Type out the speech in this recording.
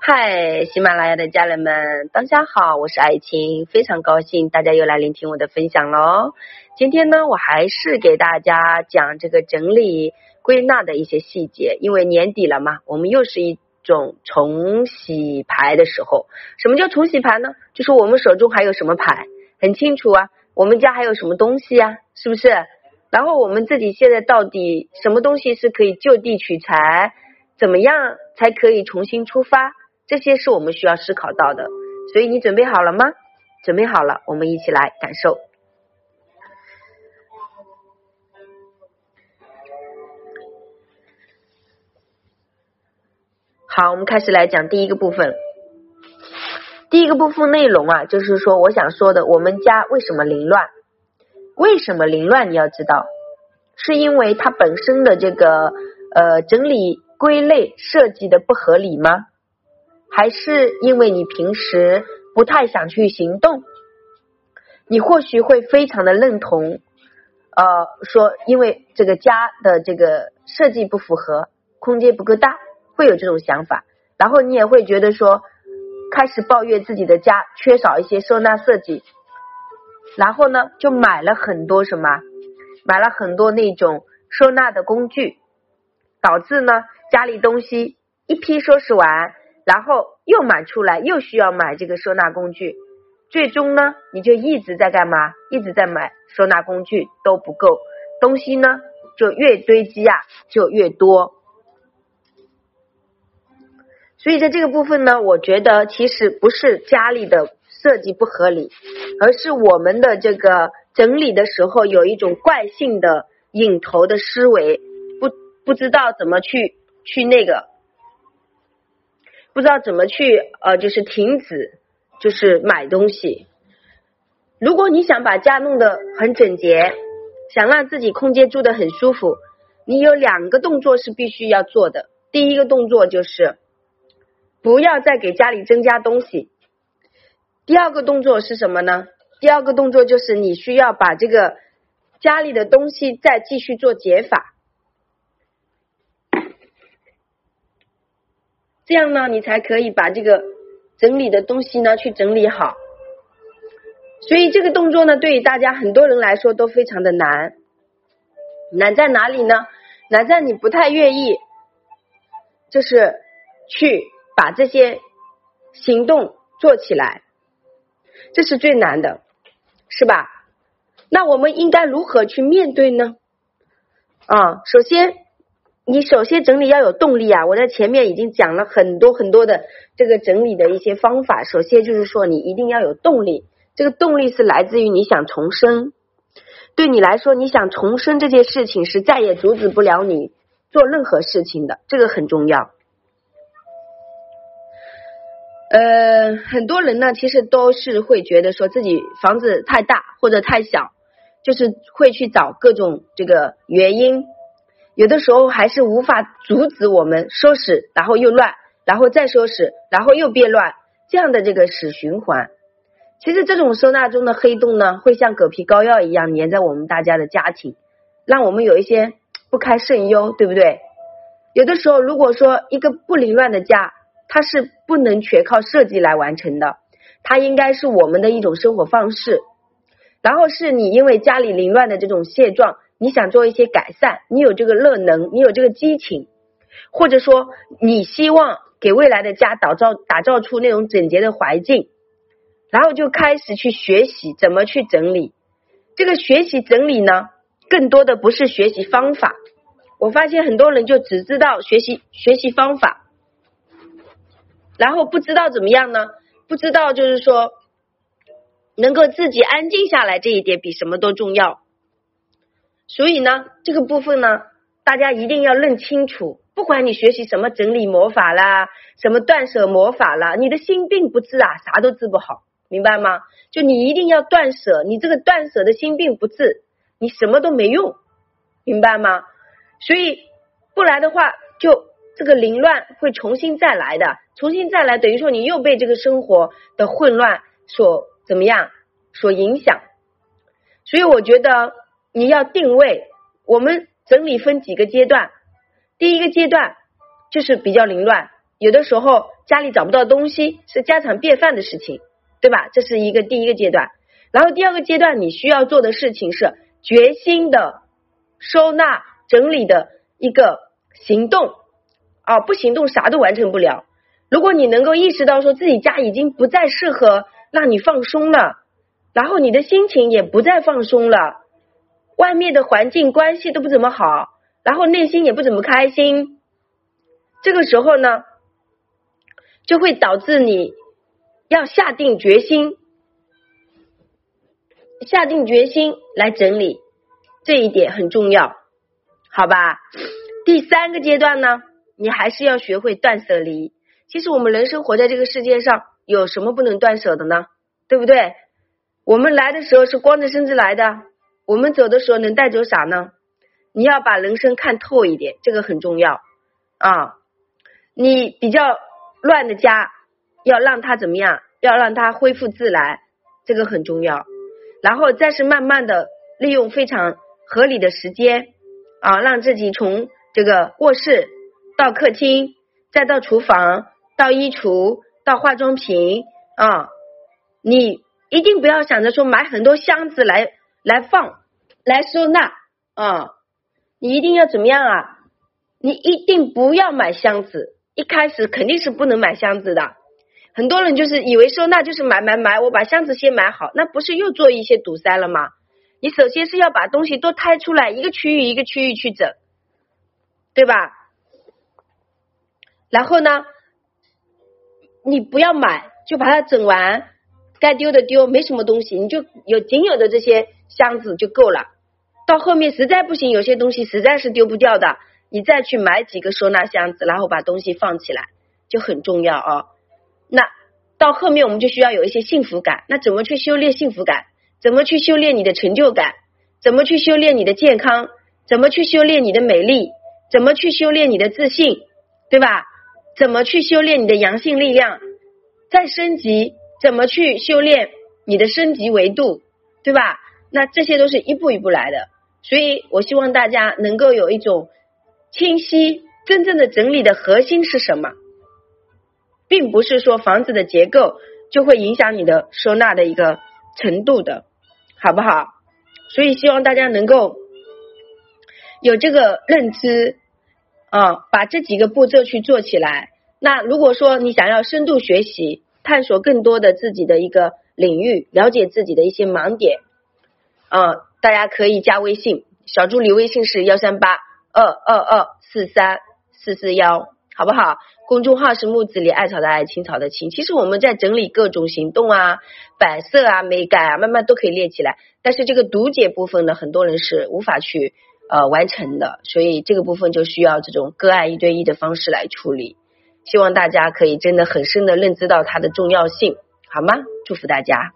嗨，喜马拉雅的家人们，大家好，我是爱青，非常高兴大家又来聆听我的分享喽。今天呢，我还是给大家讲这个整理归纳的一些细节，因为年底了嘛，我们又是一种重洗牌的时候。什么叫重洗牌呢？就是我们手中还有什么牌，很清楚啊，我们家还有什么东西啊，是不是？然后我们自己现在到底什么东西是可以就地取材？怎么样才可以重新出发？这些是我们需要思考到的。所以你准备好了吗？准备好了，我们一起来感受。好，我们开始来讲第一个部分。第一个部分内容啊，就是说我想说的，我们家为什么凌乱？为什么凌乱？你要知道，是因为它本身的这个呃整理归类设计的不合理吗？还是因为你平时不太想去行动？你或许会非常的认同，呃，说因为这个家的这个设计不符合，空间不够大，会有这种想法。然后你也会觉得说，开始抱怨自己的家缺少一些收纳设计。然后呢，就买了很多什么，买了很多那种收纳的工具，导致呢家里东西一批收拾完，然后又买出来，又需要买这个收纳工具，最终呢你就一直在干嘛？一直在买收纳工具都不够，东西呢就越堆积啊就越多。所以在这个部分呢，我觉得其实不是家里的。设计不合理，而是我们的这个整理的时候有一种惯性的引头的思维，不不知道怎么去去那个，不知道怎么去呃，就是停止，就是买东西。如果你想把家弄得很整洁，想让自己空间住得很舒服，你有两个动作是必须要做的。第一个动作就是不要再给家里增加东西。第二个动作是什么呢？第二个动作就是你需要把这个家里的东西再继续做减法，这样呢，你才可以把这个整理的东西呢去整理好。所以这个动作呢，对于大家很多人来说都非常的难。难在哪里呢？难在你不太愿意，就是去把这些行动做起来。这是最难的，是吧？那我们应该如何去面对呢？啊，首先，你首先整理要有动力啊！我在前面已经讲了很多很多的这个整理的一些方法。首先就是说，你一定要有动力，这个动力是来自于你想重生。对你来说，你想重生这件事情是再也阻止不了你做任何事情的，这个很重要。呃，很多人呢，其实都是会觉得说自己房子太大或者太小，就是会去找各种这个原因，有的时候还是无法阻止我们收拾，然后又乱，然后再收拾，然后又变乱，这样的这个死循环。其实这种收纳中的黑洞呢，会像狗皮膏药一样粘在我们大家的家庭，让我们有一些不堪甚忧，对不对？有的时候，如果说一个不凌乱的家，它是不能全靠设计来完成的，它应该是我们的一种生活方式。然后是你因为家里凌乱的这种现状，你想做一些改善，你有这个热能，你有这个激情，或者说你希望给未来的家打造打造出那种整洁的环境，然后就开始去学习怎么去整理。这个学习整理呢，更多的不是学习方法。我发现很多人就只知道学习学习方法。然后不知道怎么样呢？不知道就是说，能够自己安静下来这一点比什么都重要。所以呢，这个部分呢，大家一定要认清楚。不管你学习什么整理魔法啦，什么断舍魔法啦，你的心病不治啊，啥都治不好，明白吗？就你一定要断舍，你这个断舍的心病不治，你什么都没用，明白吗？所以不来的话，就这个凌乱会重新再来的。重新再来，等于说你又被这个生活的混乱所怎么样，所影响。所以我觉得你要定位，我们整理分几个阶段。第一个阶段就是比较凌乱，有的时候家里找不到东西是家常便饭的事情，对吧？这是一个第一个阶段。然后第二个阶段，你需要做的事情是决心的收纳整理的一个行动啊，不行动啥都完成不了。如果你能够意识到说自己家已经不再适合让你放松了，然后你的心情也不再放松了，外面的环境关系都不怎么好，然后内心也不怎么开心，这个时候呢，就会导致你要下定决心。下定决心来整理，这一点很重要，好吧？第三个阶段呢，你还是要学会断舍离。其实我们人生活在这个世界上，有什么不能断舍的呢？对不对？我们来的时候是光着身子来的，我们走的时候能带走啥呢？你要把人生看透一点，这个很重要啊！你比较乱的家，要让它怎么样？要让它恢复自然，这个很重要。然后再是慢慢的利用非常合理的时间啊，让自己从这个卧室到客厅，再到厨房，到衣橱，到化妆品啊，你一定不要想着说买很多箱子来来放来收纳啊，你一定要怎么样啊？你一定不要买箱子，一开始肯定是不能买箱子的。很多人就是以为收纳就是买买买，我把箱子先买好，那不是又做一些堵塞了吗？你首先是要把东西都拆出来，一个区域一个区域去整，对吧？然后呢，你不要买，就把它整完，该丢的丢，没什么东西，你就有仅有的这些箱子就够了。到后面实在不行，有些东西实在是丢不掉的，你再去买几个收纳箱子，然后把东西放起来，就很重要啊。那到后面我们就需要有一些幸福感，那怎么去修炼幸福感？怎么去修炼你的成就感？怎么去修炼你的健康？怎么去修炼你的美丽？怎么去修炼你的自信？对吧？怎么去修炼你的阳性力量？再升级，怎么去修炼你的升级维度？对吧？那这些都是一步一步来的，所以我希望大家能够有一种清晰、真正的整理的核心是什么？并不是说房子的结构就会影响你的收纳的一个程度的，好不好？所以希望大家能够有这个认知啊，把这几个步骤去做起来。那如果说你想要深度学习，探索更多的自己的一个领域，了解自己的一些盲点嗯，大家可以加微信，小助理微信是幺三八二二二四三四四幺。好不好？公众号是木子里艾草的艾，青草的青。其实我们在整理各种行动啊、摆设啊、美感啊，慢慢都可以列起来。但是这个读解部分呢，很多人是无法去呃完成的，所以这个部分就需要这种个案一对一的方式来处理。希望大家可以真的很深的认知到它的重要性，好吗？祝福大家。